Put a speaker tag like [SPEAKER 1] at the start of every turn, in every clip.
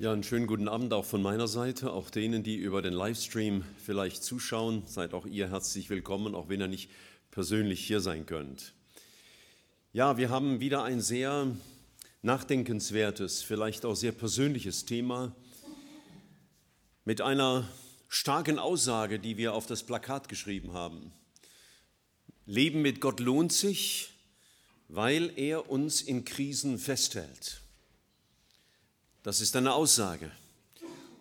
[SPEAKER 1] Ja, einen schönen guten Abend auch von meiner Seite, auch denen, die über den Livestream vielleicht zuschauen. Seid auch ihr herzlich willkommen, auch wenn ihr nicht persönlich hier sein könnt. Ja, wir haben wieder ein sehr nachdenkenswertes, vielleicht auch sehr persönliches Thema mit einer starken Aussage, die wir auf das Plakat geschrieben haben. Leben mit Gott lohnt sich, weil er uns in Krisen festhält. Das ist eine Aussage.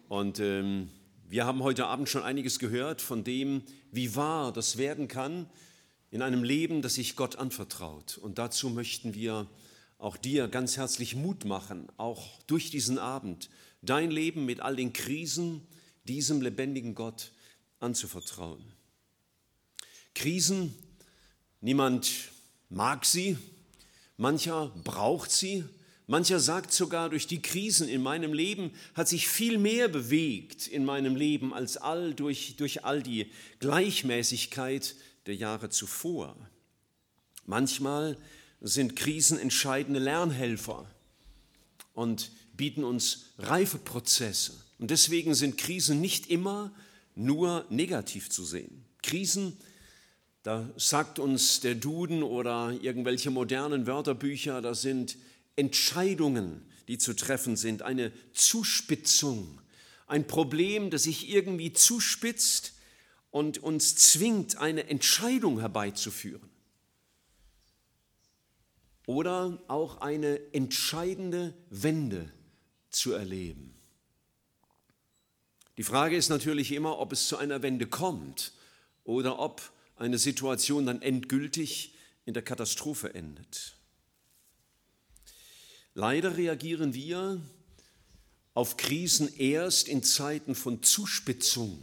[SPEAKER 1] Und ähm, wir haben heute Abend schon einiges gehört von dem, wie wahr das werden kann in einem Leben, das sich Gott anvertraut. Und dazu möchten wir auch dir ganz herzlich Mut machen, auch durch diesen Abend, dein Leben mit all den Krisen diesem lebendigen Gott anzuvertrauen. Krisen, niemand mag sie, mancher braucht sie, Mancher sagt sogar, durch die Krisen in meinem Leben hat sich viel mehr bewegt in meinem Leben als all durch, durch all die Gleichmäßigkeit der Jahre zuvor. Manchmal sind Krisen entscheidende Lernhelfer und bieten uns reife Prozesse. Und deswegen sind Krisen nicht immer nur negativ zu sehen. Krisen da sagt uns der Duden oder irgendwelche modernen Wörterbücher, da sind Entscheidungen, die zu treffen sind, eine Zuspitzung, ein Problem, das sich irgendwie zuspitzt und uns zwingt, eine Entscheidung herbeizuführen. Oder auch eine entscheidende Wende zu erleben. Die Frage ist natürlich immer, ob es zu einer Wende kommt oder ob eine Situation dann endgültig in der Katastrophe endet. Leider reagieren wir auf Krisen erst in Zeiten von Zuspitzung.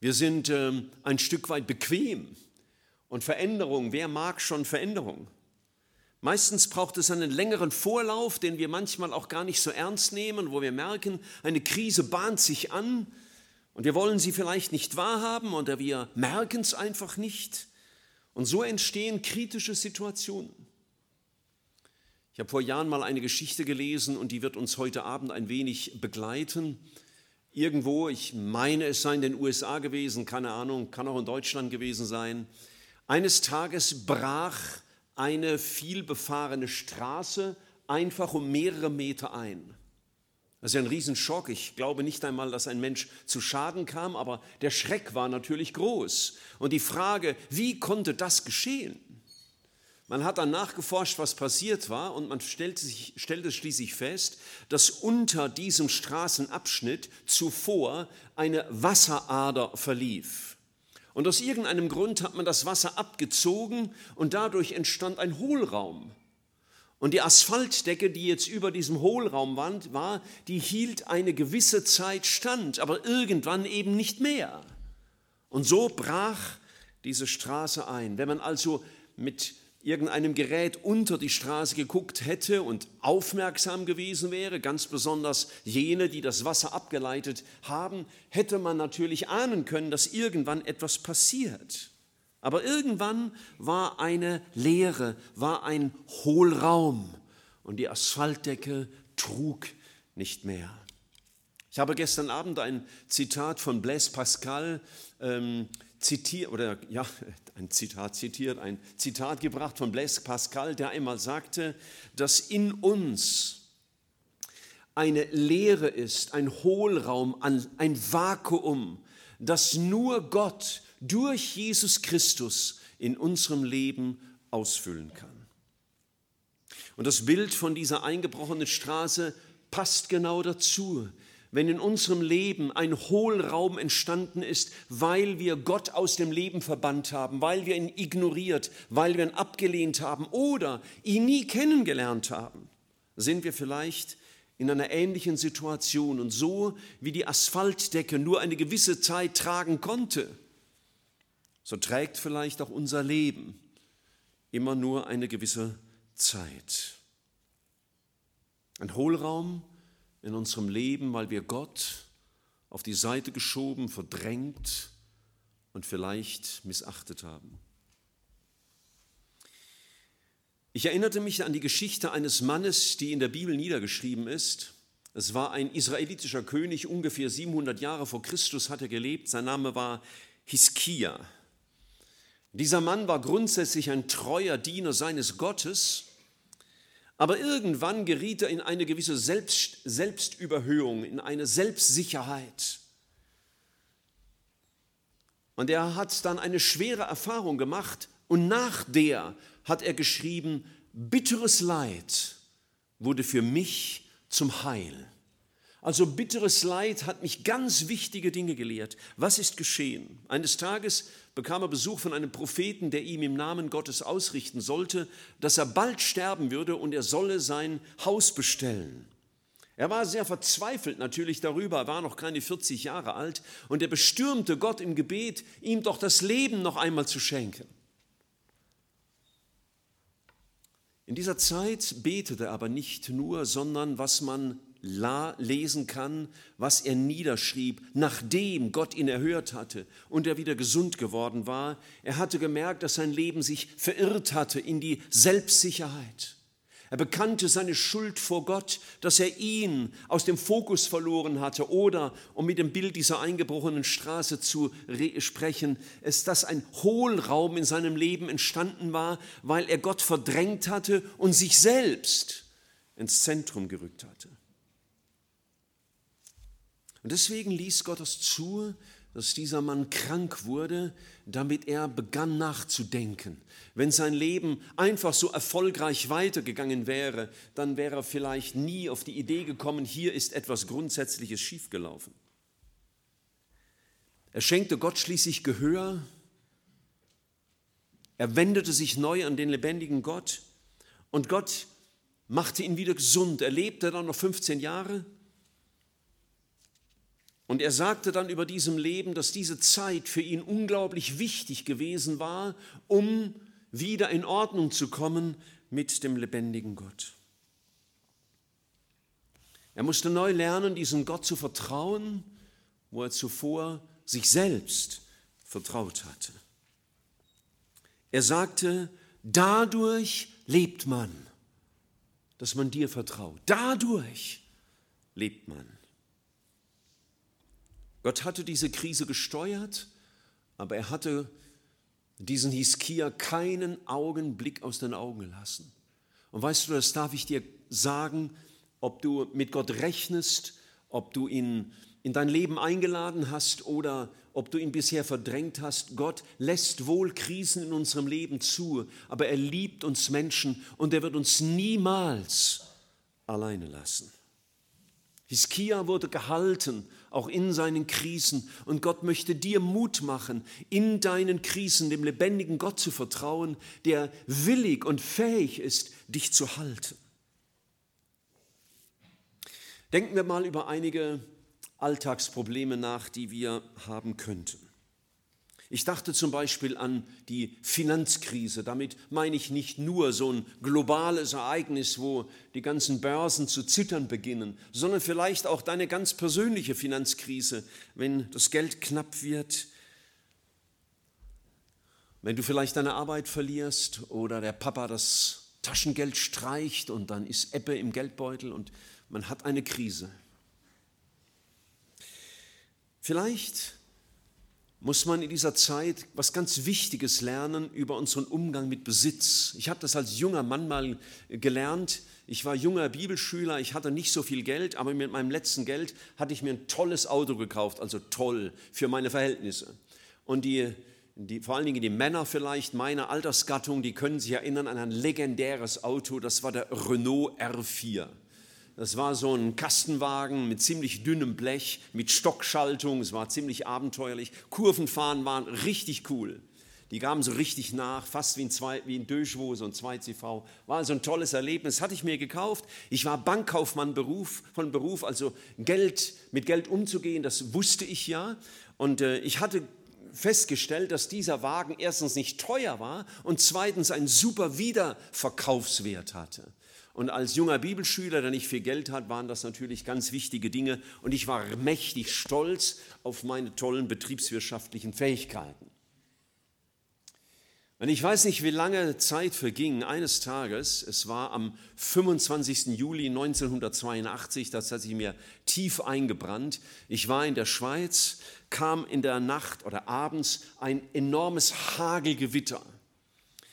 [SPEAKER 1] Wir sind ähm, ein Stück weit bequem und Veränderung, wer mag schon Veränderung? Meistens braucht es einen längeren Vorlauf, den wir manchmal auch gar nicht so ernst nehmen, wo wir merken, eine Krise bahnt sich an und wir wollen sie vielleicht nicht wahrhaben oder wir merken es einfach nicht. Und so entstehen kritische Situationen. Ich habe vor Jahren mal eine Geschichte gelesen und die wird uns heute Abend ein wenig begleiten. Irgendwo, ich meine, es sei in den USA gewesen, keine Ahnung, kann auch in Deutschland gewesen sein. Eines Tages brach eine vielbefahrene Straße einfach um mehrere Meter ein. Das ist ja ein Riesenschock. Ich glaube nicht einmal, dass ein Mensch zu Schaden kam, aber der Schreck war natürlich groß. Und die Frage, wie konnte das geschehen? Man hat dann nachgeforscht, was passiert war, und man stellte, sich, stellte schließlich fest, dass unter diesem Straßenabschnitt zuvor eine Wasserader verlief. Und aus irgendeinem Grund hat man das Wasser abgezogen und dadurch entstand ein Hohlraum. Und die Asphaltdecke, die jetzt über diesem Hohlraum war, die hielt eine gewisse Zeit stand, aber irgendwann eben nicht mehr. Und so brach diese Straße ein. Wenn man also mit irgendeinem Gerät unter die Straße geguckt hätte und aufmerksam gewesen wäre, ganz besonders jene, die das Wasser abgeleitet haben, hätte man natürlich ahnen können, dass irgendwann etwas passiert. Aber irgendwann war eine Leere, war ein Hohlraum und die Asphaltdecke trug nicht mehr. Ich habe gestern Abend ein Zitat von Blaise Pascal ähm, zitiert, oder ja, ein Zitat zitiert, ein Zitat gebracht von Blaise Pascal, der einmal sagte, dass in uns eine Leere ist, ein Hohlraum, ein Vakuum, das nur Gott durch Jesus Christus in unserem Leben ausfüllen kann. Und das Bild von dieser eingebrochenen Straße passt genau dazu wenn in unserem Leben ein Hohlraum entstanden ist, weil wir Gott aus dem Leben verbannt haben, weil wir ihn ignoriert, weil wir ihn abgelehnt haben oder ihn nie kennengelernt haben, sind wir vielleicht in einer ähnlichen Situation und so wie die Asphaltdecke nur eine gewisse Zeit tragen konnte, so trägt vielleicht auch unser Leben immer nur eine gewisse Zeit. Ein Hohlraum, in unserem Leben, weil wir Gott auf die Seite geschoben, verdrängt und vielleicht missachtet haben. Ich erinnerte mich an die Geschichte eines Mannes, die in der Bibel niedergeschrieben ist. Es war ein israelitischer König, ungefähr 700 Jahre vor Christus hat er gelebt. Sein Name war Hiskia. Dieser Mann war grundsätzlich ein treuer Diener seines Gottes aber irgendwann geriet er in eine gewisse Selbst, Selbstüberhöhung, in eine Selbstsicherheit. Und er hat dann eine schwere Erfahrung gemacht und nach der hat er geschrieben, bitteres Leid wurde für mich zum Heil. Also bitteres Leid hat mich ganz wichtige Dinge gelehrt. Was ist geschehen? Eines Tages bekam er Besuch von einem Propheten, der ihm im Namen Gottes ausrichten sollte, dass er bald sterben würde und er solle sein Haus bestellen. Er war sehr verzweifelt natürlich darüber, er war noch keine 40 Jahre alt und er bestürmte Gott im Gebet, ihm doch das Leben noch einmal zu schenken. In dieser Zeit betete er aber nicht nur, sondern was man lesen kann, was er niederschrieb, nachdem Gott ihn erhört hatte und er wieder gesund geworden war. Er hatte gemerkt, dass sein Leben sich verirrt hatte in die Selbstsicherheit. Er bekannte seine Schuld vor Gott, dass er ihn aus dem Fokus verloren hatte oder, um mit dem Bild dieser eingebrochenen Straße zu sprechen, es, dass ein Hohlraum in seinem Leben entstanden war, weil er Gott verdrängt hatte und sich selbst ins Zentrum gerückt hatte. Und deswegen ließ Gott es zu, dass dieser Mann krank wurde, damit er begann nachzudenken. Wenn sein Leben einfach so erfolgreich weitergegangen wäre, dann wäre er vielleicht nie auf die Idee gekommen, hier ist etwas Grundsätzliches schiefgelaufen. Er schenkte Gott schließlich Gehör, er wendete sich neu an den lebendigen Gott und Gott machte ihn wieder gesund. Er lebte dann noch 15 Jahre und er sagte dann über diesem Leben, dass diese Zeit für ihn unglaublich wichtig gewesen war, um wieder in Ordnung zu kommen mit dem lebendigen Gott. Er musste neu lernen, diesem Gott zu vertrauen, wo er zuvor sich selbst vertraut hatte. Er sagte, dadurch lebt man, dass man dir vertraut. Dadurch lebt man. Gott hatte diese Krise gesteuert, aber er hatte diesen Hiskia keinen Augenblick aus den Augen gelassen. Und weißt du, das darf ich dir sagen, ob du mit Gott rechnest, ob du ihn in dein Leben eingeladen hast oder ob du ihn bisher verdrängt hast. Gott lässt wohl Krisen in unserem Leben zu, aber er liebt uns Menschen und er wird uns niemals alleine lassen. Hiskia wurde gehalten auch in seinen Krisen. Und Gott möchte dir Mut machen, in deinen Krisen dem lebendigen Gott zu vertrauen, der willig und fähig ist, dich zu halten. Denken wir mal über einige Alltagsprobleme nach, die wir haben könnten. Ich dachte zum Beispiel an die Finanzkrise. Damit meine ich nicht nur so ein globales Ereignis, wo die ganzen Börsen zu zittern beginnen, sondern vielleicht auch deine ganz persönliche Finanzkrise, wenn das Geld knapp wird, wenn du vielleicht deine Arbeit verlierst oder der Papa das Taschengeld streicht und dann ist Ebbe im Geldbeutel und man hat eine Krise. Vielleicht muss man in dieser Zeit was ganz Wichtiges lernen über unseren Umgang mit Besitz. Ich habe das als junger Mann mal gelernt. Ich war junger Bibelschüler, ich hatte nicht so viel Geld, aber mit meinem letzten Geld hatte ich mir ein tolles Auto gekauft, also toll für meine Verhältnisse. Und die, die, vor allen Dingen die Männer vielleicht meiner Altersgattung, die können sich erinnern an ein legendäres Auto, das war der Renault R4. Das war so ein Kastenwagen mit ziemlich dünnem Blech, mit Stockschaltung. Es war ziemlich abenteuerlich. Kurvenfahren waren richtig cool. Die gaben so richtig nach, fast wie ein, zwei, wie ein Döschwo, so ein 2CV. War so ein tolles Erlebnis, hatte ich mir gekauft. Ich war Bankkaufmann Beruf, von Beruf, also Geld, mit Geld umzugehen, das wusste ich ja. Und äh, ich hatte festgestellt, dass dieser Wagen erstens nicht teuer war und zweitens einen super Wiederverkaufswert hatte. Und als junger Bibelschüler, der nicht viel Geld hat, waren das natürlich ganz wichtige Dinge. Und ich war mächtig stolz auf meine tollen betriebswirtschaftlichen Fähigkeiten. Und ich weiß nicht, wie lange Zeit verging. Eines Tages, es war am 25. Juli 1982, das hat sich mir tief eingebrannt. Ich war in der Schweiz, kam in der Nacht oder abends ein enormes Hagelgewitter.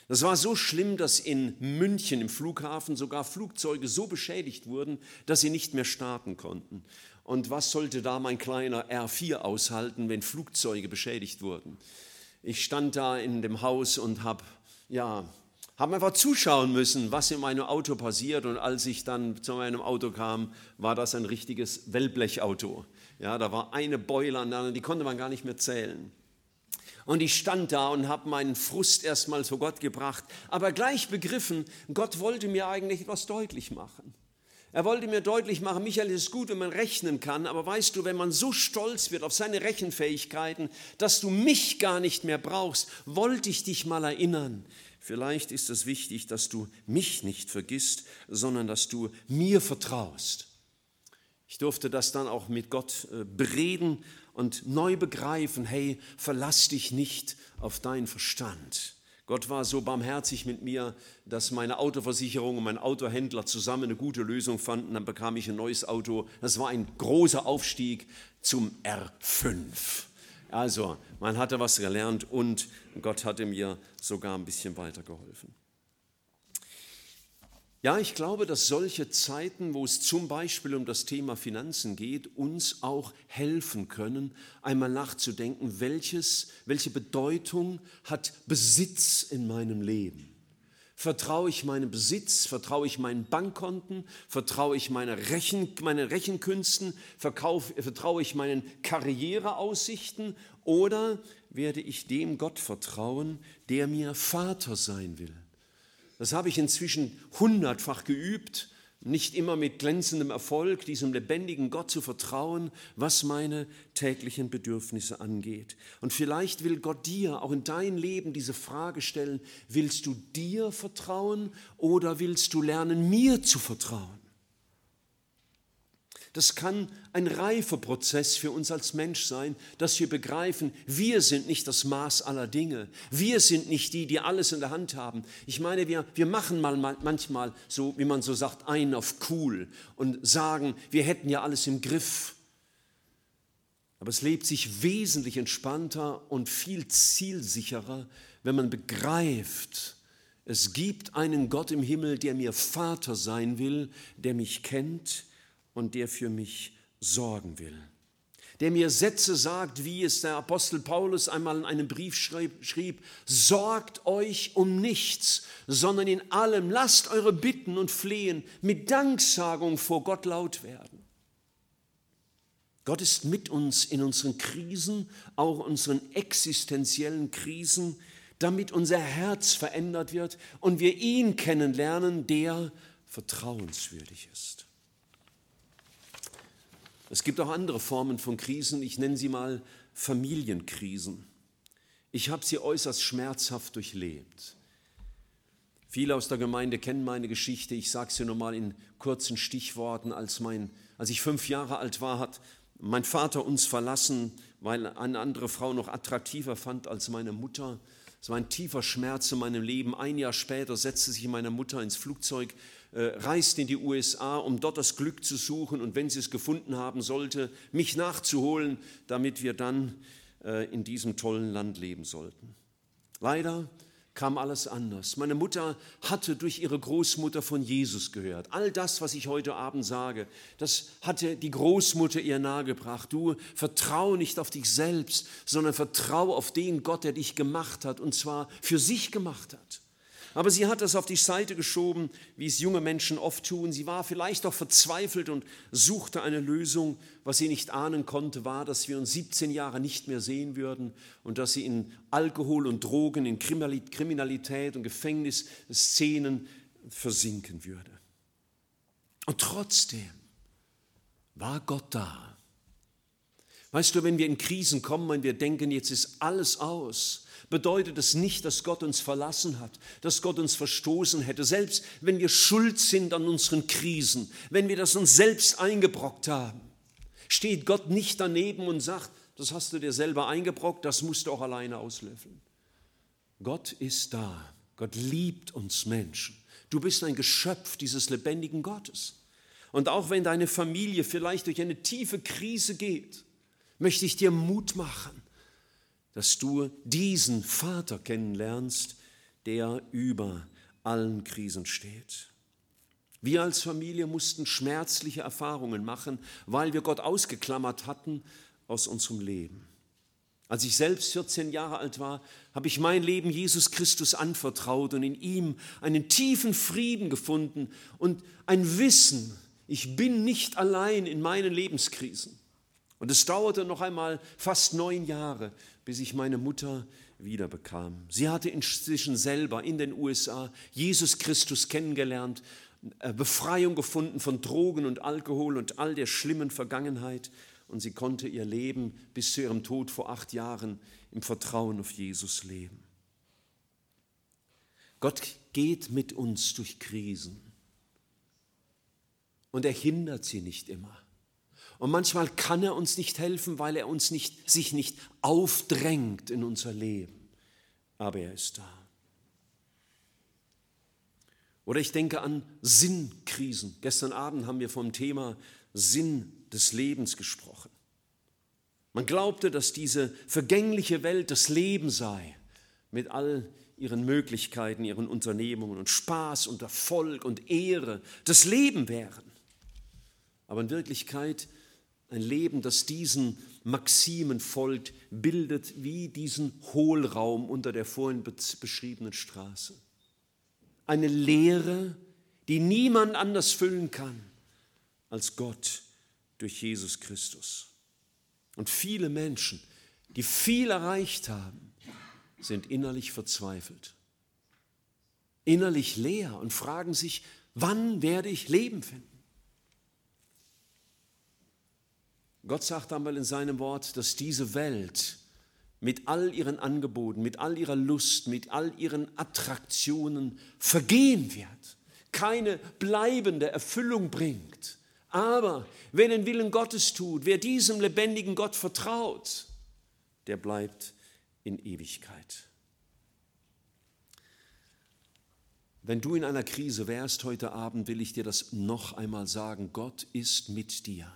[SPEAKER 1] Das war so schlimm, dass in München im Flughafen sogar Flugzeuge so beschädigt wurden, dass sie nicht mehr starten konnten. Und was sollte da mein kleiner R4 aushalten, wenn Flugzeuge beschädigt wurden? Ich stand da in dem Haus und habe ja, haben einfach zuschauen müssen, was in meinem Auto passiert. Und als ich dann zu meinem Auto kam, war das ein richtiges Wellblechauto. Ja, da war eine Beule an der anderen, die konnte man gar nicht mehr zählen. Und ich stand da und habe meinen Frust erstmal vor Gott gebracht, aber gleich begriffen, Gott wollte mir eigentlich etwas deutlich machen. Er wollte mir deutlich machen, Michael, es ist gut, wenn man rechnen kann, aber weißt du, wenn man so stolz wird auf seine Rechenfähigkeiten, dass du mich gar nicht mehr brauchst, wollte ich dich mal erinnern. Vielleicht ist es wichtig, dass du mich nicht vergisst, sondern dass du mir vertraust. Ich durfte das dann auch mit Gott äh, bereden und neu begreifen, hey, verlass dich nicht auf deinen Verstand. Gott war so barmherzig mit mir, dass meine Autoversicherung und mein Autohändler zusammen eine gute Lösung fanden. Dann bekam ich ein neues Auto. Das war ein großer Aufstieg zum R5. Also, man hatte was gelernt und Gott hatte mir sogar ein bisschen weitergeholfen. Ja, ich glaube, dass solche Zeiten, wo es zum Beispiel um das Thema Finanzen geht, uns auch helfen können, einmal nachzudenken, welches, welche Bedeutung hat Besitz in meinem Leben? Vertraue ich meinem Besitz? Vertraue ich meinen Bankkonten? Vertraue ich meiner Rechen, meinen Rechenkünsten? Verkauf, vertraue ich meinen Karriereaussichten? Oder werde ich dem Gott vertrauen, der mir Vater sein will? Das habe ich inzwischen hundertfach geübt, nicht immer mit glänzendem Erfolg, diesem lebendigen Gott zu vertrauen, was meine täglichen Bedürfnisse angeht. Und vielleicht will Gott dir auch in dein Leben diese Frage stellen, willst du dir vertrauen oder willst du lernen, mir zu vertrauen? Das kann ein reifer Prozess für uns als Mensch sein, dass wir begreifen, wir sind nicht das Maß aller Dinge. Wir sind nicht die, die alles in der Hand haben. Ich meine, wir, wir machen mal manchmal so, wie man so sagt, ein auf cool und sagen, wir hätten ja alles im Griff. Aber es lebt sich wesentlich entspannter und viel zielsicherer, wenn man begreift, es gibt einen Gott im Himmel, der mir Vater sein will, der mich kennt, und der für mich sorgen will. Der mir Sätze sagt, wie es der Apostel Paulus einmal in einem Brief schrieb, schrieb, sorgt euch um nichts, sondern in allem lasst eure Bitten und Flehen mit Danksagung vor Gott laut werden. Gott ist mit uns in unseren Krisen, auch unseren existenziellen Krisen, damit unser Herz verändert wird und wir ihn kennenlernen, der vertrauenswürdig ist. Es gibt auch andere Formen von Krisen, ich nenne sie mal Familienkrisen. Ich habe sie äußerst schmerzhaft durchlebt. Viele aus der Gemeinde kennen meine Geschichte. Ich sage sie nur mal in kurzen Stichworten. Als, mein, als ich fünf Jahre alt war, hat mein Vater uns verlassen, weil eine andere Frau noch attraktiver fand als meine Mutter. Es war ein tiefer Schmerz in meinem Leben. Ein Jahr später setzte sich meine Mutter ins Flugzeug äh, reist in die USA, um dort das Glück zu suchen und wenn sie es gefunden haben sollte, mich nachzuholen, damit wir dann äh, in diesem tollen Land leben sollten. Leider kam alles anders. Meine Mutter hatte durch ihre Großmutter von Jesus gehört. All das, was ich heute Abend sage, das hatte die Großmutter ihr nahegebracht. Du vertraue nicht auf dich selbst, sondern vertraue auf den Gott, der dich gemacht hat und zwar für sich gemacht hat. Aber sie hat das auf die Seite geschoben, wie es junge Menschen oft tun. Sie war vielleicht auch verzweifelt und suchte eine Lösung. Was sie nicht ahnen konnte, war, dass wir uns 17 Jahre nicht mehr sehen würden und dass sie in Alkohol und Drogen, in Kriminalität und Gefängnisszenen versinken würde. Und trotzdem war Gott da. Weißt du, wenn wir in Krisen kommen und wir denken, jetzt ist alles aus, bedeutet es nicht, dass Gott uns verlassen hat, dass Gott uns verstoßen hätte. Selbst wenn wir schuld sind an unseren Krisen, wenn wir das uns selbst eingebrockt haben, steht Gott nicht daneben und sagt, das hast du dir selber eingebrockt, das musst du auch alleine auslöffeln. Gott ist da. Gott liebt uns Menschen. Du bist ein Geschöpf dieses lebendigen Gottes. Und auch wenn deine Familie vielleicht durch eine tiefe Krise geht, möchte ich dir Mut machen dass du diesen Vater kennenlernst, der über allen Krisen steht. Wir als Familie mussten schmerzliche Erfahrungen machen, weil wir Gott ausgeklammert hatten aus unserem Leben. Als ich selbst 14 Jahre alt war, habe ich mein Leben Jesus Christus anvertraut und in ihm einen tiefen Frieden gefunden und ein Wissen, ich bin nicht allein in meinen Lebenskrisen. Und es dauerte noch einmal fast neun Jahre, bis ich meine Mutter wiederbekam. Sie hatte inzwischen selber in den USA Jesus Christus kennengelernt, äh, Befreiung gefunden von Drogen und Alkohol und all der schlimmen Vergangenheit und sie konnte ihr Leben bis zu ihrem Tod vor acht Jahren im Vertrauen auf Jesus leben. Gott geht mit uns durch Krisen und er hindert sie nicht immer. Und manchmal kann er uns nicht helfen, weil er uns nicht, sich nicht aufdrängt in unser Leben. Aber er ist da. Oder ich denke an Sinnkrisen. Gestern Abend haben wir vom Thema Sinn des Lebens gesprochen. Man glaubte, dass diese vergängliche Welt das Leben sei, mit all ihren Möglichkeiten, ihren Unternehmungen und Spaß und Erfolg und Ehre, das Leben wären. Aber in Wirklichkeit ein Leben, das diesen Maximen folgt, bildet wie diesen Hohlraum unter der vorhin beschriebenen Straße. Eine Lehre, die niemand anders füllen kann als Gott durch Jesus Christus. Und viele Menschen, die viel erreicht haben, sind innerlich verzweifelt, innerlich leer und fragen sich, wann werde ich Leben finden? Gott sagt einmal in seinem Wort, dass diese Welt mit all ihren Angeboten, mit all ihrer Lust, mit all ihren Attraktionen vergehen wird, keine bleibende Erfüllung bringt. Aber wer den Willen Gottes tut, wer diesem lebendigen Gott vertraut, der bleibt in Ewigkeit. Wenn du in einer Krise wärst heute Abend, will ich dir das noch einmal sagen. Gott ist mit dir.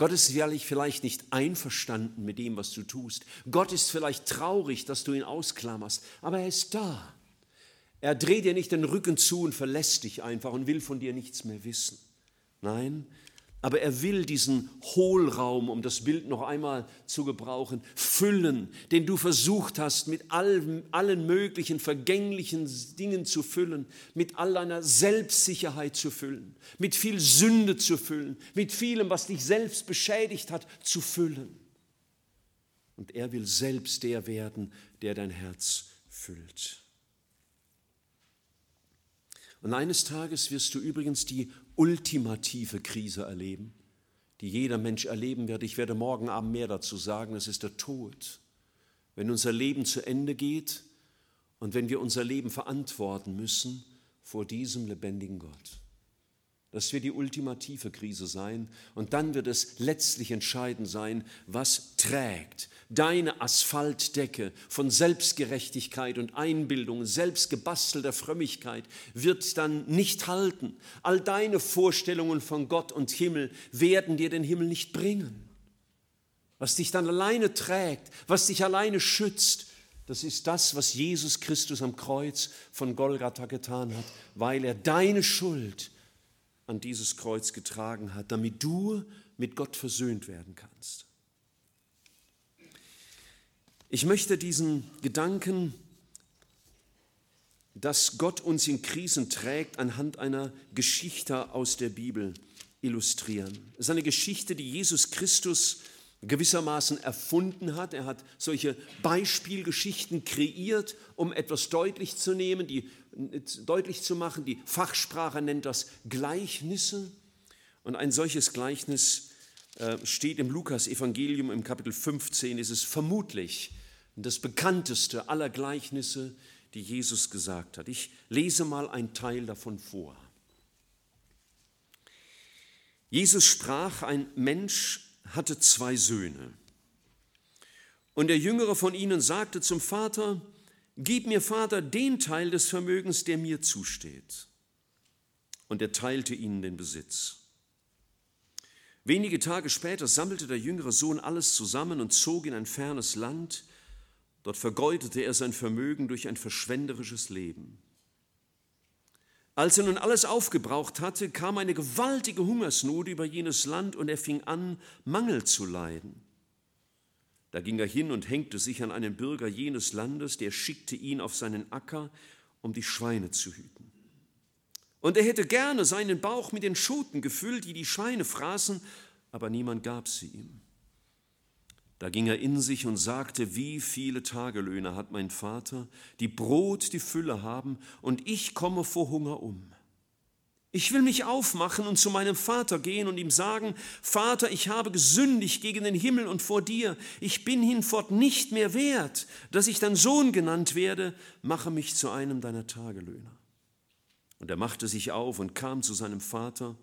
[SPEAKER 1] Gott ist jährlich vielleicht nicht einverstanden mit dem, was du tust. Gott ist vielleicht traurig, dass du ihn ausklammerst, aber er ist da. Er dreht dir nicht den Rücken zu und verlässt dich einfach und will von dir nichts mehr wissen. Nein, aber er will diesen Hohlraum, um das Bild noch einmal zu gebrauchen, füllen, den du versucht hast, mit allen, allen möglichen vergänglichen Dingen zu füllen, mit all deiner Selbstsicherheit zu füllen, mit viel Sünde zu füllen, mit vielem, was dich selbst beschädigt hat, zu füllen. Und er will selbst der werden, der dein Herz füllt. Und eines Tages wirst du übrigens die ultimative Krise erleben, die jeder Mensch erleben wird. Ich werde morgen Abend mehr dazu sagen, es ist der Tod. Wenn unser Leben zu Ende geht und wenn wir unser Leben verantworten müssen vor diesem lebendigen Gott. Das wird die ultimative Krise sein. Und dann wird es letztlich entscheidend sein, was trägt deine Asphaltdecke von Selbstgerechtigkeit und Einbildung, selbstgebastelter Frömmigkeit, wird dann nicht halten. All deine Vorstellungen von Gott und Himmel werden dir den Himmel nicht bringen. Was dich dann alleine trägt, was dich alleine schützt, das ist das, was Jesus Christus am Kreuz von Golgatha getan hat, weil er deine Schuld, an dieses Kreuz getragen hat, damit du mit Gott versöhnt werden kannst. Ich möchte diesen Gedanken, dass Gott uns in Krisen trägt, anhand einer Geschichte aus der Bibel illustrieren. Es ist eine Geschichte, die Jesus Christus gewissermaßen erfunden hat. Er hat solche Beispielgeschichten kreiert, um etwas deutlich zu nehmen, die deutlich zu machen. Die Fachsprache nennt das Gleichnisse. Und ein solches Gleichnis äh, steht im Lukas-Evangelium im Kapitel 15. Es ist vermutlich das bekannteste aller Gleichnisse, die Jesus gesagt hat. Ich lese mal einen Teil davon vor. Jesus sprach, ein Mensch hatte zwei Söhne. Und der jüngere von ihnen sagte zum Vater, Gib mir, Vater, den Teil des Vermögens, der mir zusteht. Und er teilte ihnen den Besitz. Wenige Tage später sammelte der jüngere Sohn alles zusammen und zog in ein fernes Land. Dort vergeudete er sein Vermögen durch ein verschwenderisches Leben. Als er nun alles aufgebraucht hatte, kam eine gewaltige Hungersnot über jenes Land und er fing an, Mangel zu leiden. Da ging er hin und hängte sich an einen Bürger jenes Landes, der schickte ihn auf seinen Acker, um die Schweine zu hüten. Und er hätte gerne seinen Bauch mit den Schoten gefüllt, die die Schweine fraßen, aber niemand gab sie ihm. Da ging er in sich und sagte, wie viele Tagelöhner hat mein Vater, die Brot, die Fülle haben, und ich komme vor Hunger um. Ich will mich aufmachen und zu meinem Vater gehen und ihm sagen, Vater, ich habe gesündigt gegen den Himmel und vor dir, ich bin hinfort nicht mehr wert, dass ich dein Sohn genannt werde, mache mich zu einem deiner Tagelöhner. Und er machte sich auf und kam zu seinem Vater,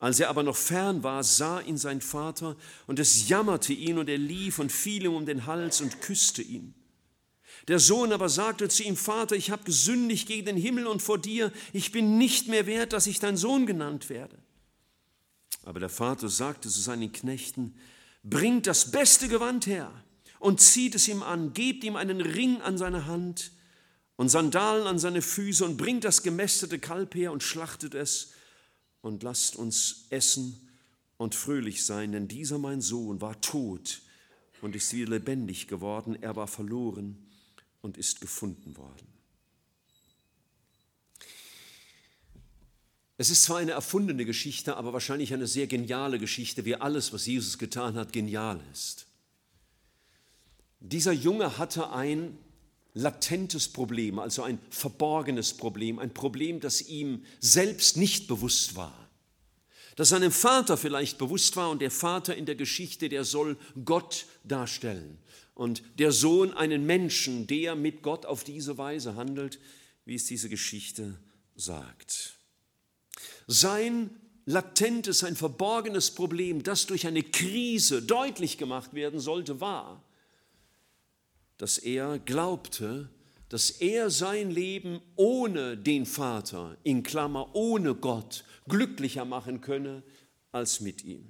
[SPEAKER 1] als er aber noch fern war, sah ihn sein Vater und es jammerte ihn und er lief und fiel ihm um den Hals und küsste ihn. Der Sohn aber sagte zu ihm, Vater, ich habe gesündigt gegen den Himmel und vor dir, ich bin nicht mehr wert, dass ich dein Sohn genannt werde. Aber der Vater sagte zu seinen Knechten, bringt das beste Gewand her und zieht es ihm an, gebt ihm einen Ring an seine Hand und Sandalen an seine Füße und bringt das gemästete Kalb her und schlachtet es und lasst uns essen und fröhlich sein, denn dieser mein Sohn war tot und ist wieder lebendig geworden, er war verloren und ist gefunden worden. Es ist zwar eine erfundene Geschichte, aber wahrscheinlich eine sehr geniale Geschichte, wie alles, was Jesus getan hat, genial ist. Dieser Junge hatte ein latentes Problem, also ein verborgenes Problem, ein Problem, das ihm selbst nicht bewusst war, das seinem Vater vielleicht bewusst war und der Vater in der Geschichte, der soll Gott darstellen und der Sohn einen Menschen, der mit Gott auf diese Weise handelt, wie es diese Geschichte sagt. Sein latentes, ein verborgenes Problem, das durch eine Krise deutlich gemacht werden sollte, war, dass er glaubte, dass er sein Leben ohne den Vater, in Klammer ohne Gott, glücklicher machen könne als mit ihm.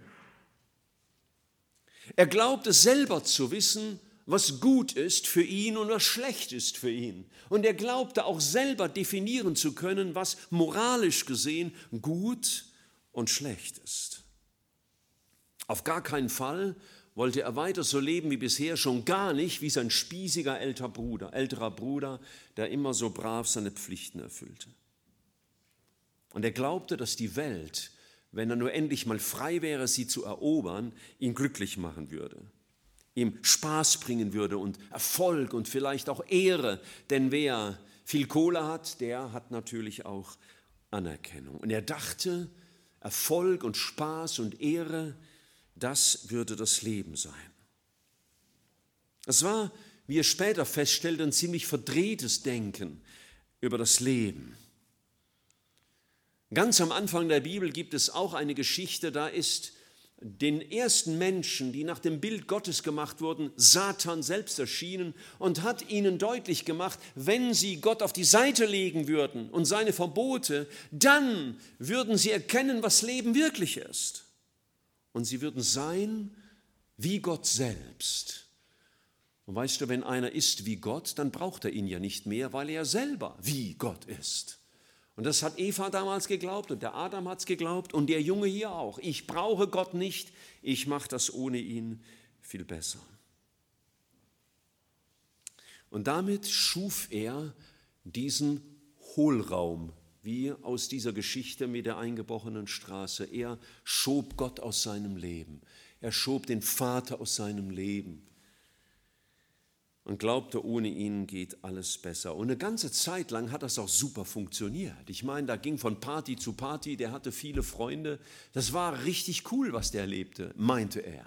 [SPEAKER 1] Er glaubte selber zu wissen, was gut ist für ihn und was schlecht ist für ihn. Und er glaubte auch selber definieren zu können, was moralisch gesehen gut und schlecht ist. Auf gar keinen Fall wollte er weiter so leben wie bisher, schon gar nicht wie sein spießiger älterer Bruder, älterer Bruder, der immer so brav seine Pflichten erfüllte. Und er glaubte, dass die Welt, wenn er nur endlich mal frei wäre, sie zu erobern, ihn glücklich machen würde, ihm Spaß bringen würde und Erfolg und vielleicht auch Ehre, denn wer viel Kohle hat, der hat natürlich auch Anerkennung. Und er dachte, Erfolg und Spaß und Ehre, das würde das Leben sein. Es war, wie er später feststellte, ein ziemlich verdrehtes Denken über das Leben. Ganz am Anfang der Bibel gibt es auch eine Geschichte, da ist den ersten Menschen, die nach dem Bild Gottes gemacht wurden, Satan selbst erschienen und hat ihnen deutlich gemacht, wenn sie Gott auf die Seite legen würden und seine Verbote, dann würden sie erkennen, was Leben wirklich ist und sie würden sein wie Gott selbst. Und weißt du, wenn einer ist wie Gott, dann braucht er ihn ja nicht mehr, weil er selber wie Gott ist. Und das hat Eva damals geglaubt und der Adam hat es geglaubt und der Junge hier auch. Ich brauche Gott nicht, ich mache das ohne ihn viel besser. Und damit schuf er diesen Hohlraum wie aus dieser Geschichte mit der eingebrochenen Straße. Er schob Gott aus seinem Leben. Er schob den Vater aus seinem Leben und glaubte, ohne ihn geht alles besser. Und eine ganze Zeit lang hat das auch super funktioniert. Ich meine, da ging von Party zu Party, der hatte viele Freunde. Das war richtig cool, was der erlebte, meinte er.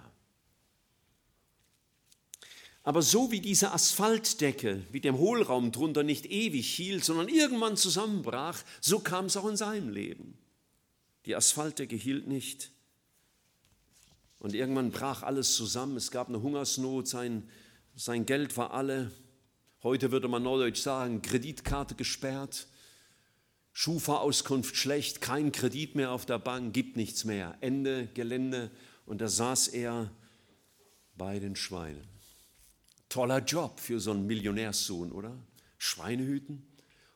[SPEAKER 1] Aber so wie diese Asphaltdecke mit dem Hohlraum drunter nicht ewig hielt, sondern irgendwann zusammenbrach, so kam es auch in seinem Leben. Die Asphaltdecke hielt nicht. Und irgendwann brach alles zusammen. Es gab eine Hungersnot, sein, sein Geld war alle. Heute würde man neudeutsch sagen, Kreditkarte gesperrt. Schufa-Auskunft schlecht, kein Kredit mehr auf der Bank, gibt nichts mehr. Ende Gelände. Und da saß er bei den Schweinen. Toller Job für so einen Millionärssohn, oder? Schweinehüten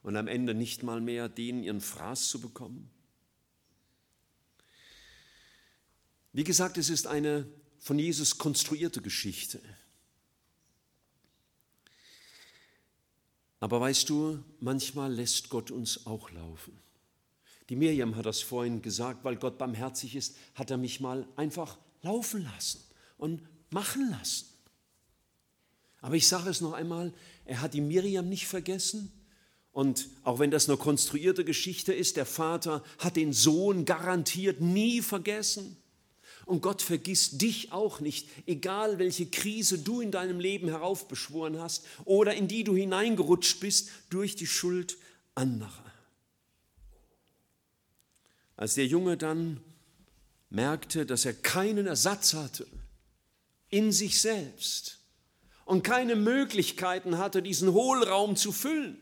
[SPEAKER 1] und am Ende nicht mal mehr denen ihren Fraß zu bekommen. Wie gesagt, es ist eine von Jesus konstruierte Geschichte. Aber weißt du, manchmal lässt Gott uns auch laufen. Die Miriam hat das vorhin gesagt, weil Gott barmherzig ist, hat er mich mal einfach laufen lassen und machen lassen. Aber ich sage es noch einmal, er hat die Miriam nicht vergessen. Und auch wenn das eine konstruierte Geschichte ist, der Vater hat den Sohn garantiert nie vergessen. Und Gott vergisst dich auch nicht, egal welche Krise du in deinem Leben heraufbeschworen hast oder in die du hineingerutscht bist durch die Schuld anderer. Als der Junge dann merkte, dass er keinen Ersatz hatte in sich selbst, und keine Möglichkeiten hatte, diesen Hohlraum zu füllen,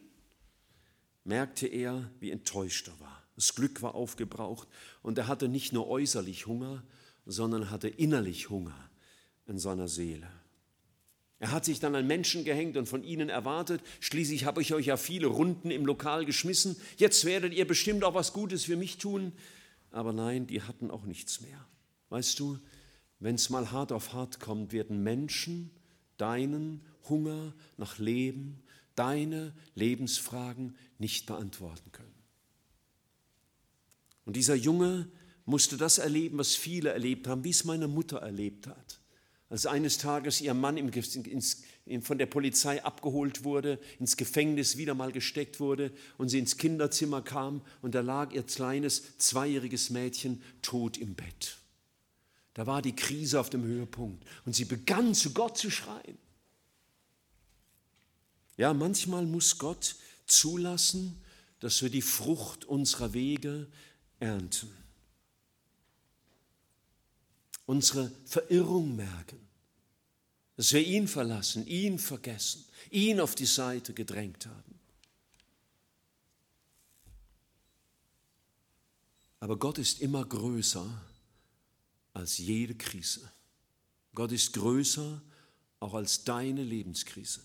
[SPEAKER 1] merkte er, wie enttäuscht er war. Das Glück war aufgebraucht und er hatte nicht nur äußerlich Hunger, sondern hatte innerlich Hunger in seiner Seele. Er hat sich dann an Menschen gehängt und von ihnen erwartet, schließlich habe ich euch ja viele Runden im Lokal geschmissen, jetzt werdet ihr bestimmt auch was Gutes für mich tun. Aber nein, die hatten auch nichts mehr. Weißt du, wenn es mal hart auf hart kommt, werden Menschen deinen Hunger nach Leben, deine Lebensfragen nicht beantworten können. Und dieser Junge musste das erleben, was viele erlebt haben, wie es meine Mutter erlebt hat. Als eines Tages ihr Mann von der Polizei abgeholt wurde, ins Gefängnis wieder mal gesteckt wurde und sie ins Kinderzimmer kam und da lag ihr kleines zweijähriges Mädchen tot im Bett. Da war die Krise auf dem Höhepunkt und sie begann zu Gott zu schreien. Ja, manchmal muss Gott zulassen, dass wir die Frucht unserer Wege ernten. Unsere Verirrung merken, dass wir ihn verlassen, ihn vergessen, ihn auf die Seite gedrängt haben. Aber Gott ist immer größer als jede Krise. Gott ist größer auch als deine Lebenskrise.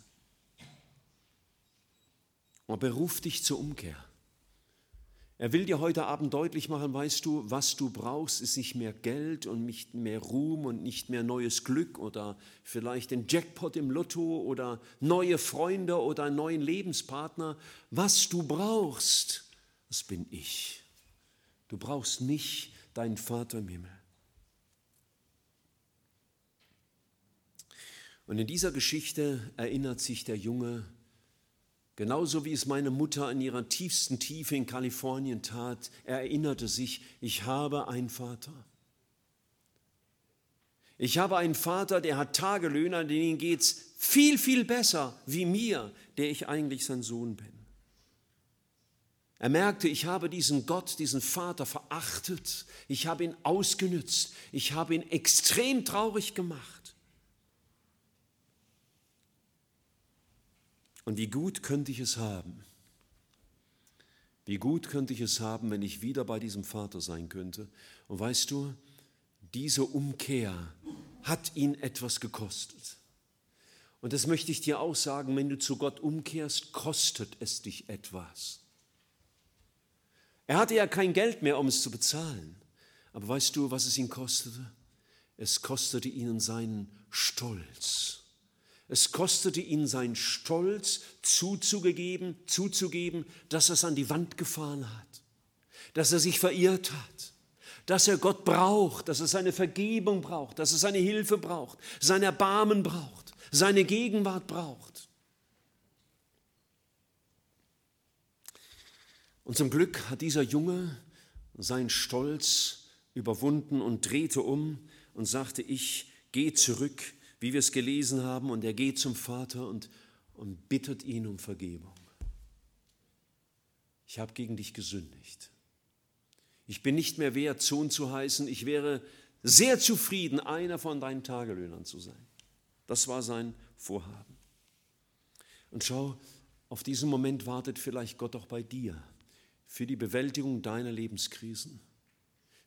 [SPEAKER 1] Und er ruft dich zur Umkehr. Er will dir heute Abend deutlich machen, weißt du, was du brauchst, ist nicht mehr Geld und nicht mehr Ruhm und nicht mehr neues Glück oder vielleicht den Jackpot im Lotto oder neue Freunde oder einen neuen Lebenspartner. Was du brauchst, das bin ich. Du brauchst nicht deinen Vater im Himmel. Und in dieser Geschichte erinnert sich der Junge, genauso wie es meine Mutter in ihrer tiefsten Tiefe in Kalifornien tat, er erinnerte sich, ich habe einen Vater. Ich habe einen Vater, der hat Tagelöhner, denen es viel, viel besser wie mir, der ich eigentlich sein Sohn bin. Er merkte, ich habe diesen Gott, diesen Vater verachtet, ich habe ihn ausgenützt, ich habe ihn extrem traurig gemacht. Und wie gut könnte ich es haben? Wie gut könnte ich es haben, wenn ich wieder bei diesem Vater sein könnte? Und weißt du, diese Umkehr hat ihn etwas gekostet. Und das möchte ich dir auch sagen, wenn du zu Gott umkehrst, kostet es dich etwas. Er hatte ja kein Geld mehr, um es zu bezahlen. Aber weißt du, was es ihn kostete? Es kostete ihnen seinen Stolz. Es kostete ihn sein Stolz zuzugeben, zuzugeben, dass er es an die Wand gefahren hat, dass er sich verirrt hat, dass er Gott braucht, dass er seine Vergebung braucht, dass er seine Hilfe braucht, sein Erbarmen braucht, seine Gegenwart braucht. Und zum Glück hat dieser Junge seinen Stolz überwunden und drehte um und sagte, ich gehe zurück wie wir es gelesen haben, und er geht zum Vater und, und bittet ihn um Vergebung. Ich habe gegen dich gesündigt. Ich bin nicht mehr wert, Sohn zu heißen. Ich wäre sehr zufrieden, einer von deinen Tagelöhnern zu sein. Das war sein Vorhaben. Und schau, auf diesen Moment wartet vielleicht Gott auch bei dir für die Bewältigung deiner Lebenskrisen.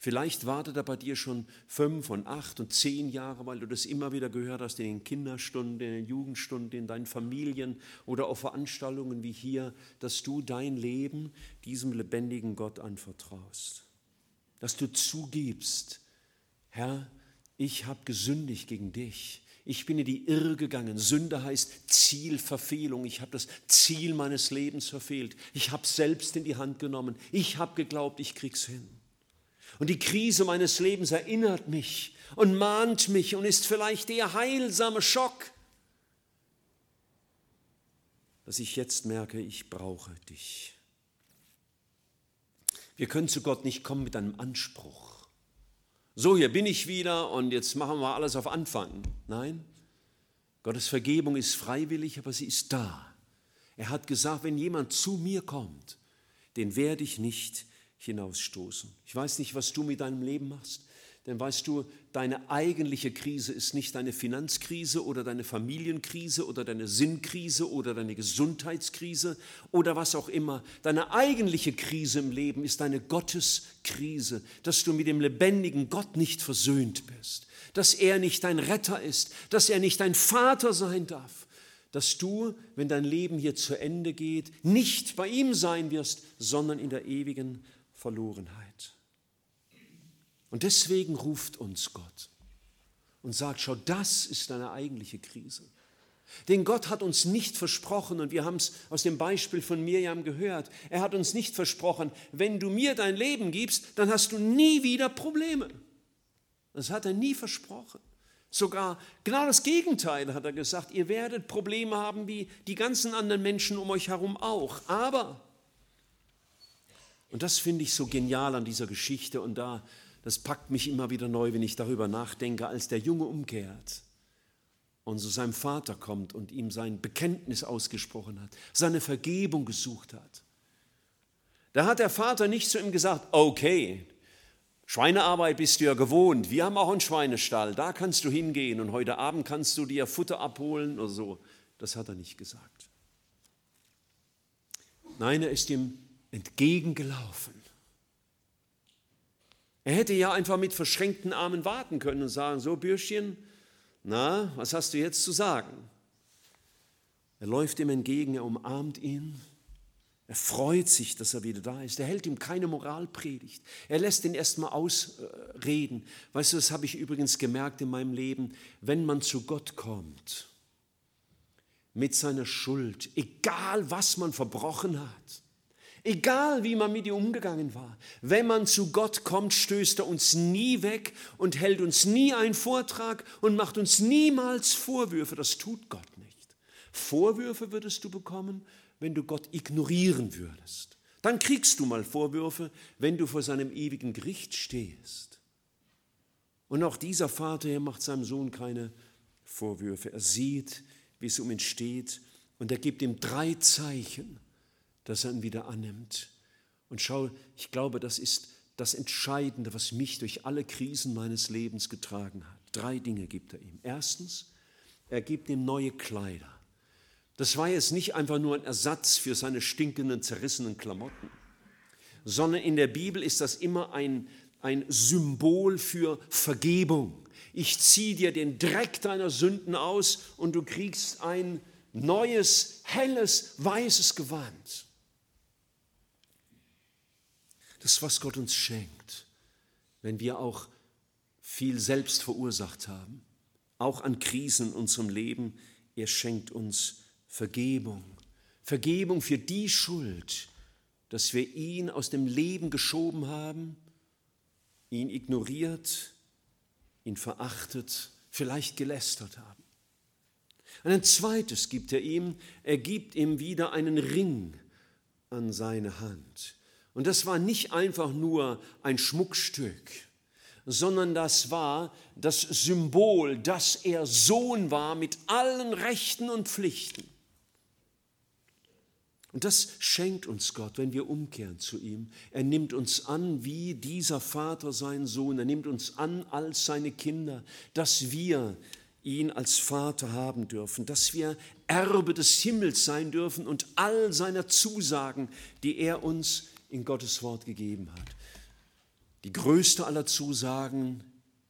[SPEAKER 1] Vielleicht wartet er bei dir schon fünf und acht und zehn Jahre, weil du das immer wieder gehört hast in den Kinderstunden, in den Jugendstunden, in deinen Familien oder auf Veranstaltungen wie hier, dass du dein Leben diesem lebendigen Gott anvertraust. Dass du zugibst, Herr, ich habe gesündigt gegen dich. Ich bin in die Irre gegangen. Sünde heißt Zielverfehlung. Ich habe das Ziel meines Lebens verfehlt. Ich habe selbst in die Hand genommen. Ich habe geglaubt, ich krieg's hin. Und die Krise meines Lebens erinnert mich und mahnt mich und ist vielleicht der heilsame Schock, dass ich jetzt merke, ich brauche dich. Wir können zu Gott nicht kommen mit einem Anspruch. So, hier bin ich wieder und jetzt machen wir alles auf Anfang. Nein, Gottes Vergebung ist freiwillig, aber sie ist da. Er hat gesagt, wenn jemand zu mir kommt, den werde ich nicht hinausstoßen. Ich weiß nicht, was du mit deinem Leben machst, denn weißt du, deine eigentliche Krise ist nicht deine Finanzkrise oder deine Familienkrise oder deine Sinnkrise oder deine Gesundheitskrise oder was auch immer. Deine eigentliche Krise im Leben ist deine Gotteskrise, dass du mit dem lebendigen Gott nicht versöhnt bist, dass er nicht dein Retter ist, dass er nicht dein Vater sein darf dass du, wenn dein Leben hier zu Ende geht, nicht bei ihm sein wirst, sondern in der ewigen Verlorenheit. Und deswegen ruft uns Gott und sagt, schau, das ist deine eigentliche Krise. Denn Gott hat uns nicht versprochen, und wir haben es aus dem Beispiel von Mirjam gehört, er hat uns nicht versprochen, wenn du mir dein Leben gibst, dann hast du nie wieder Probleme. Das hat er nie versprochen. Sogar genau das Gegenteil hat er gesagt, ihr werdet Probleme haben wie die ganzen anderen Menschen um euch herum auch. Aber und das finde ich so genial an dieser Geschichte und da, das packt mich immer wieder neu, wenn ich darüber nachdenke, als der Junge umkehrt und zu so seinem Vater kommt und ihm sein Bekenntnis ausgesprochen hat, seine Vergebung gesucht hat. Da hat der Vater nicht zu ihm gesagt, okay, Schweinearbeit bist du ja gewohnt, wir haben auch einen Schweinestall, da kannst du hingehen und heute Abend kannst du dir Futter abholen oder so. Das hat er nicht gesagt. Nein, er ist ihm entgegengelaufen. Er hätte ja einfach mit verschränkten Armen warten können und sagen, so Bürschchen, na, was hast du jetzt zu sagen? Er läuft ihm entgegen, er umarmt ihn, er freut sich, dass er wieder da ist, er hält ihm keine Moralpredigt, er lässt ihn erstmal ausreden. Weißt du, das habe ich übrigens gemerkt in meinem Leben, wenn man zu Gott kommt mit seiner Schuld, egal was man verbrochen hat, Egal wie man mit ihr umgegangen war, wenn man zu Gott kommt, stößt er uns nie weg und hält uns nie einen Vortrag und macht uns niemals Vorwürfe. Das tut Gott nicht. Vorwürfe würdest du bekommen, wenn du Gott ignorieren würdest. Dann kriegst du mal Vorwürfe, wenn du vor seinem ewigen Gericht stehst. Und auch dieser Vater er macht seinem Sohn keine Vorwürfe. Er sieht, wie es um ihn steht und er gibt ihm drei Zeichen dass er ihn wieder annimmt. Und schau, ich glaube, das ist das Entscheidende, was mich durch alle Krisen meines Lebens getragen hat. Drei Dinge gibt er ihm. Erstens, er gibt ihm neue Kleider. Das war jetzt nicht einfach nur ein Ersatz für seine stinkenden, zerrissenen Klamotten, sondern in der Bibel ist das immer ein, ein Symbol für Vergebung. Ich ziehe dir den Dreck deiner Sünden aus und du kriegst ein neues, helles, weißes Gewand das, was Gott uns schenkt, wenn wir auch viel selbst verursacht haben, auch an Krisen in unserem Leben, er schenkt uns Vergebung. Vergebung für die Schuld, dass wir ihn aus dem Leben geschoben haben, ihn ignoriert, ihn verachtet, vielleicht gelästert haben. Und ein zweites gibt er ihm, er gibt ihm wieder einen Ring an seine Hand. Und das war nicht einfach nur ein Schmuckstück, sondern das war das Symbol, dass er Sohn war mit allen Rechten und Pflichten. Und das schenkt uns Gott, wenn wir umkehren zu ihm. Er nimmt uns an wie dieser Vater seinen Sohn. Er nimmt uns an als seine Kinder, dass wir ihn als Vater haben dürfen, dass wir Erbe des Himmels sein dürfen und all seiner Zusagen, die er uns in Gottes Wort gegeben hat. Die größte aller Zusagen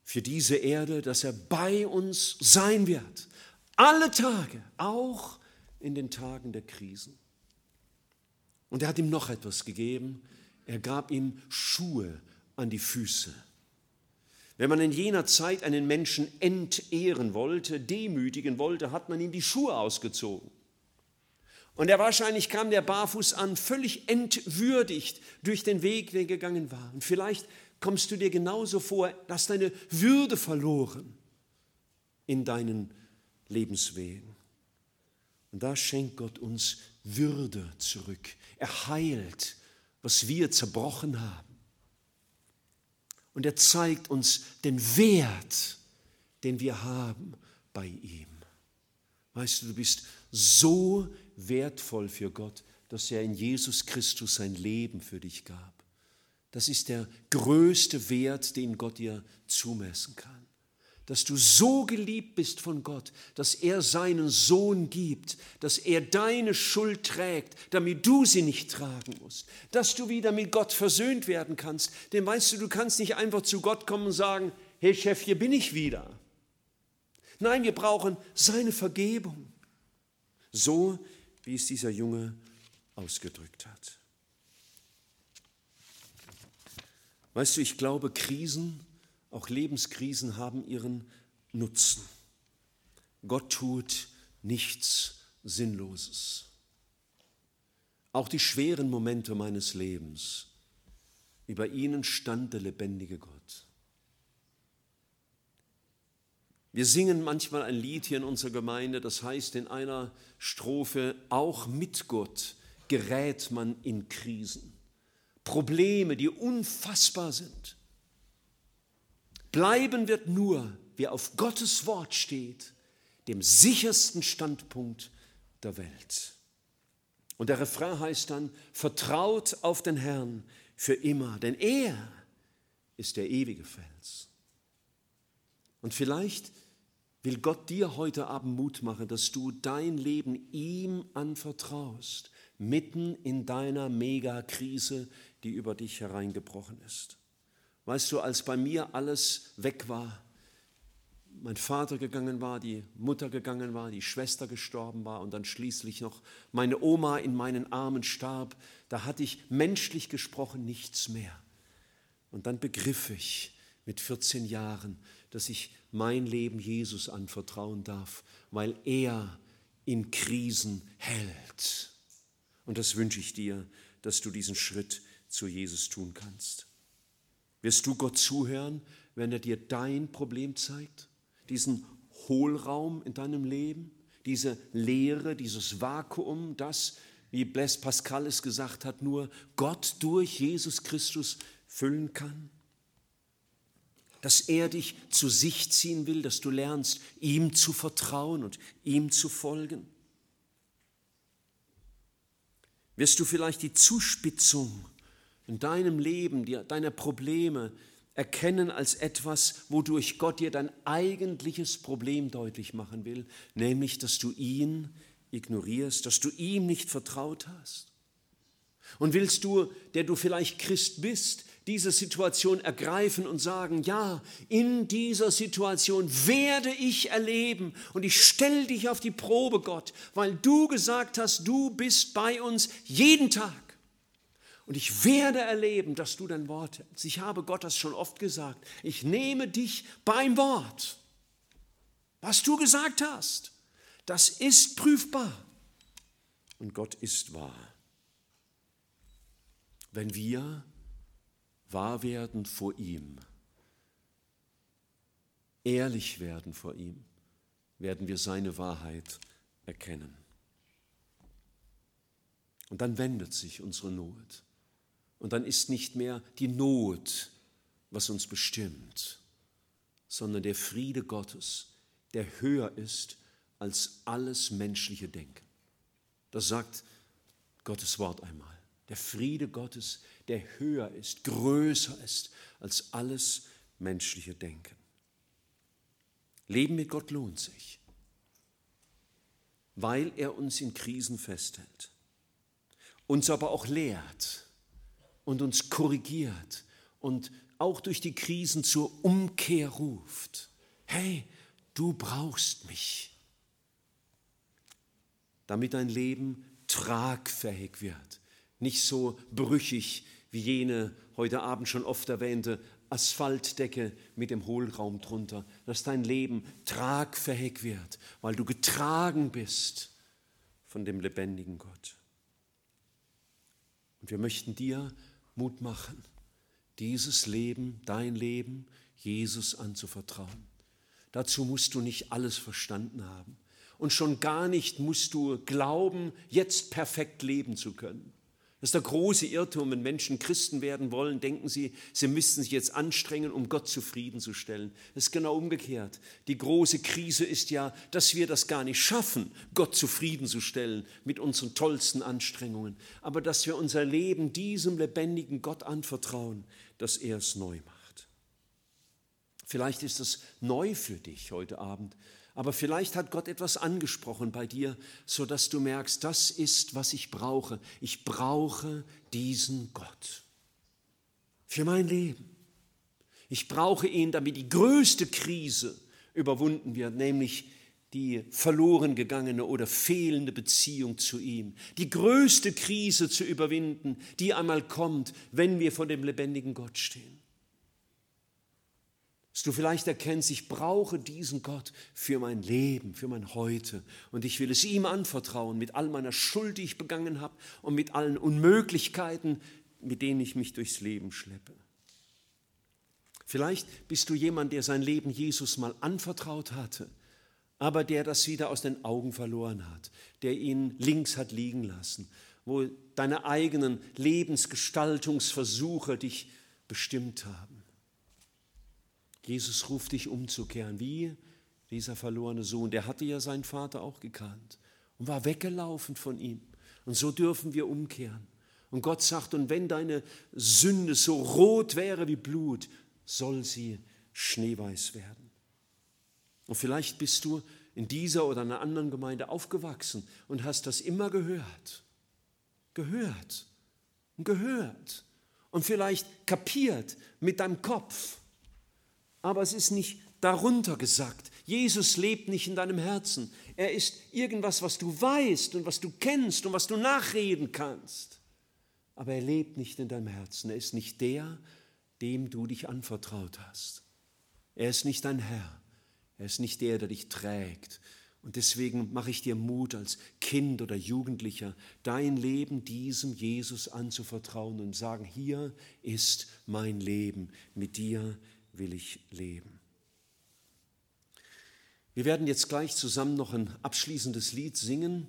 [SPEAKER 1] für diese Erde, dass er bei uns sein wird. Alle Tage, auch in den Tagen der Krisen. Und er hat ihm noch etwas gegeben. Er gab ihm Schuhe an die Füße. Wenn man in jener Zeit einen Menschen entehren wollte, demütigen wollte, hat man ihm die Schuhe ausgezogen. Und er wahrscheinlich kam der barfuß an, völlig entwürdigt durch den Weg, den der gegangen war. Und vielleicht kommst du dir genauso vor, dass deine Würde verloren in deinen Lebenswegen. Und da schenkt Gott uns Würde zurück. Er heilt, was wir zerbrochen haben. Und er zeigt uns den Wert, den wir haben bei ihm. Weißt du, du bist so wertvoll für Gott, dass er in Jesus Christus sein Leben für dich gab. Das ist der größte Wert, den Gott dir zumessen kann. Dass du so geliebt bist von Gott, dass er seinen Sohn gibt, dass er deine Schuld trägt, damit du sie nicht tragen musst. Dass du wieder mit Gott versöhnt werden kannst. Denn weißt du, du kannst nicht einfach zu Gott kommen und sagen, hey Chef, hier bin ich wieder. Nein, wir brauchen seine Vergebung. So wie es dieser Junge ausgedrückt hat. Weißt du, ich glaube, Krisen, auch Lebenskrisen haben ihren Nutzen. Gott tut nichts Sinnloses. Auch die schweren Momente meines Lebens, über ihnen stand der lebendige Gott. Wir singen manchmal ein Lied hier in unserer Gemeinde, das heißt in einer Strophe, auch mit Gott gerät man in Krisen. Probleme, die unfassbar sind. Bleiben wird nur, wer auf Gottes Wort steht, dem sichersten Standpunkt der Welt. Und der Refrain heißt dann, vertraut auf den Herrn für immer, denn er ist der ewige Fels. Und vielleicht will Gott dir heute Abend Mut machen, dass du dein Leben ihm anvertraust, mitten in deiner Megakrise, die über dich hereingebrochen ist. Weißt du, als bei mir alles weg war, mein Vater gegangen war, die Mutter gegangen war, die Schwester gestorben war und dann schließlich noch meine Oma in meinen Armen starb, da hatte ich menschlich gesprochen nichts mehr. Und dann begriff ich mit 14 Jahren, dass ich mein Leben Jesus anvertrauen darf, weil er in Krisen hält. Und das wünsche ich dir, dass du diesen Schritt zu Jesus tun kannst. Wirst du Gott zuhören, wenn er dir dein Problem zeigt, diesen Hohlraum in deinem Leben, diese Leere, dieses Vakuum, das, wie Blaise Pascal es gesagt hat, nur Gott durch Jesus Christus füllen kann? dass er dich zu sich ziehen will, dass du lernst, ihm zu vertrauen und ihm zu folgen? Wirst du vielleicht die Zuspitzung in deinem Leben, deiner Probleme erkennen als etwas, wodurch Gott dir dein eigentliches Problem deutlich machen will, nämlich dass du ihn ignorierst, dass du ihm nicht vertraut hast? Und willst du, der du vielleicht Christ bist, diese Situation ergreifen und sagen, ja, in dieser Situation werde ich erleben und ich stelle dich auf die Probe, Gott, weil du gesagt hast, du bist bei uns jeden Tag. Und ich werde erleben, dass du dein Wort hältst. Ich habe Gott das schon oft gesagt. Ich nehme dich beim Wort. Was du gesagt hast, das ist prüfbar. Und Gott ist wahr. Wenn wir wahr werden vor ihm, ehrlich werden vor ihm, werden wir seine Wahrheit erkennen. Und dann wendet sich unsere Not. Und dann ist nicht mehr die Not, was uns bestimmt, sondern der Friede Gottes, der höher ist als alles menschliche Denken. Das sagt Gottes Wort einmal. Der Friede Gottes, ist der höher ist, größer ist als alles menschliche Denken. Leben mit Gott lohnt sich, weil er uns in Krisen festhält, uns aber auch lehrt und uns korrigiert und auch durch die Krisen zur Umkehr ruft. Hey, du brauchst mich, damit dein Leben tragfähig wird nicht so brüchig wie jene heute Abend schon oft erwähnte Asphaltdecke mit dem Hohlraum drunter, dass dein Leben tragfähig wird, weil du getragen bist von dem lebendigen Gott. Und wir möchten dir Mut machen, dieses Leben, dein Leben, Jesus anzuvertrauen. Dazu musst du nicht alles verstanden haben. Und schon gar nicht musst du glauben, jetzt perfekt leben zu können. Das ist der große Irrtum, wenn Menschen Christen werden wollen, denken sie, sie müssten sich jetzt anstrengen, um Gott zufriedenzustellen. Das ist genau umgekehrt. Die große Krise ist ja, dass wir das gar nicht schaffen, Gott zufriedenzustellen mit unseren tollsten Anstrengungen, aber dass wir unser Leben diesem lebendigen Gott anvertrauen, dass er es neu macht. Vielleicht ist es neu für dich heute Abend, aber vielleicht hat Gott etwas angesprochen bei dir, so dass du merkst, das ist, was ich brauche. Ich brauche diesen Gott für mein Leben. Ich brauche ihn, damit die größte Krise überwunden wird, nämlich die verloren gegangene oder fehlende Beziehung zu ihm. Die größte Krise zu überwinden, die einmal kommt, wenn wir vor dem lebendigen Gott stehen dass du vielleicht erkennst, ich brauche diesen Gott für mein Leben, für mein Heute. Und ich will es ihm anvertrauen mit all meiner Schuld, die ich begangen habe und mit allen Unmöglichkeiten, mit denen ich mich durchs Leben schleppe. Vielleicht bist du jemand, der sein Leben Jesus mal anvertraut hatte, aber der das wieder aus den Augen verloren hat, der ihn links hat liegen lassen, wo deine eigenen Lebensgestaltungsversuche dich bestimmt haben. Jesus ruft dich umzukehren, wie dieser verlorene Sohn. Der hatte ja seinen Vater auch gekannt und war weggelaufen von ihm. Und so dürfen wir umkehren. Und Gott sagt, und wenn deine Sünde so rot wäre wie Blut, soll sie schneeweiß werden. Und vielleicht bist du in dieser oder einer anderen Gemeinde aufgewachsen und hast das immer gehört. Gehört und gehört und vielleicht kapiert mit deinem Kopf aber es ist nicht darunter gesagt. Jesus lebt nicht in deinem Herzen. Er ist irgendwas, was du weißt und was du kennst und was du nachreden kannst. Aber er lebt nicht in deinem Herzen. Er ist nicht der, dem du dich anvertraut hast. Er ist nicht dein Herr. Er ist nicht der, der dich trägt. Und deswegen mache ich dir Mut, als Kind oder Jugendlicher dein Leben diesem Jesus anzuvertrauen und sagen, hier ist mein Leben. Mit dir will ich leben. Wir werden jetzt gleich zusammen noch ein abschließendes Lied singen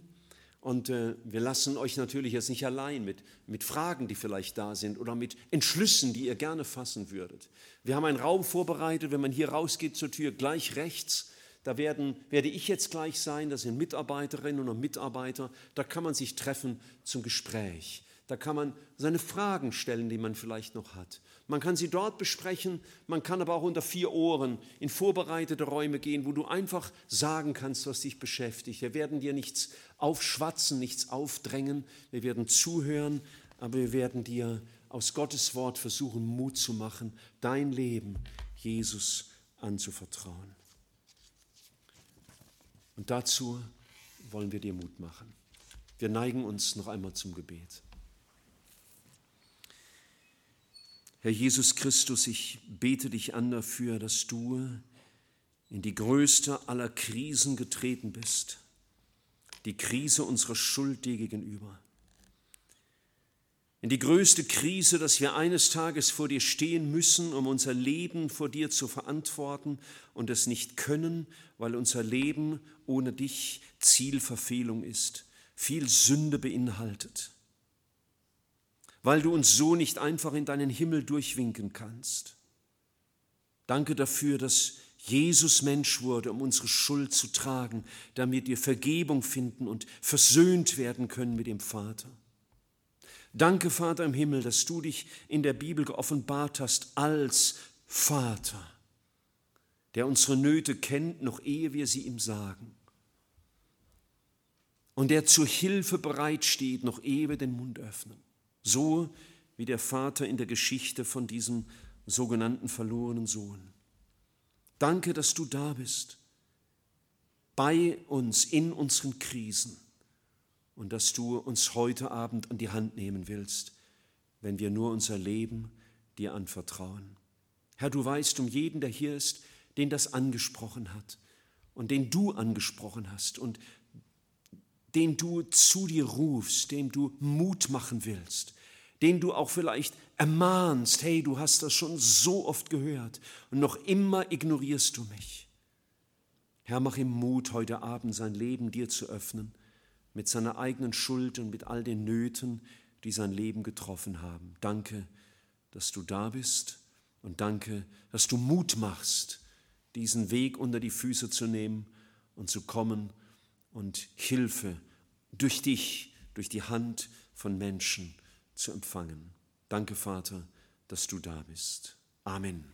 [SPEAKER 1] und äh, wir lassen euch natürlich jetzt nicht allein mit, mit Fragen, die vielleicht da sind oder mit Entschlüssen, die ihr gerne fassen würdet. Wir haben einen Raum vorbereitet, wenn man hier rausgeht zur Tür, gleich rechts, da werden, werde ich jetzt gleich sein, da sind Mitarbeiterinnen und Mitarbeiter, da kann man sich treffen zum Gespräch. Da kann man seine Fragen stellen, die man vielleicht noch hat. Man kann sie dort besprechen, man kann aber auch unter vier Ohren in vorbereitete Räume gehen, wo du einfach sagen kannst, was dich beschäftigt. Wir werden dir nichts aufschwatzen, nichts aufdrängen, wir werden zuhören, aber wir werden dir aus Gottes Wort versuchen, Mut zu machen, dein Leben Jesus anzuvertrauen. Und dazu wollen wir dir Mut machen. Wir neigen uns noch einmal zum Gebet. Herr Jesus Christus, ich bete dich an dafür, dass du in die größte aller Krisen getreten bist, die Krise unserer Schuld dir gegenüber, in die größte Krise, dass wir eines Tages vor dir stehen müssen, um unser Leben vor dir zu verantworten und es nicht können, weil unser Leben ohne dich Zielverfehlung ist, viel Sünde beinhaltet weil du uns so nicht einfach in deinen Himmel durchwinken kannst. Danke dafür, dass Jesus Mensch wurde, um unsere Schuld zu tragen, damit wir Vergebung finden und versöhnt werden können mit dem Vater. Danke, Vater im Himmel, dass du dich in der Bibel geoffenbart hast als Vater, der unsere Nöte kennt, noch ehe wir sie ihm sagen. Und der zur Hilfe bereitsteht, noch ehe wir den Mund öffnen. So wie der Vater in der Geschichte von diesem sogenannten verlorenen Sohn. Danke, dass du da bist, bei uns in unseren Krisen und dass du uns heute Abend an die Hand nehmen willst, wenn wir nur unser Leben dir anvertrauen. Herr, du weißt um jeden, der hier ist, den das angesprochen hat und den du angesprochen hast und den du zu dir rufst, dem du Mut machen willst, den du auch vielleicht ermahnst, hey, du hast das schon so oft gehört und noch immer ignorierst du mich. Herr, mach ihm Mut, heute Abend sein Leben dir zu öffnen, mit seiner eigenen Schuld und mit all den Nöten, die sein Leben getroffen haben. Danke, dass du da bist und danke, dass du Mut machst, diesen Weg unter die Füße zu nehmen und zu kommen und Hilfe durch dich, durch die Hand von Menschen zu empfangen. Danke, Vater, dass du da bist. Amen.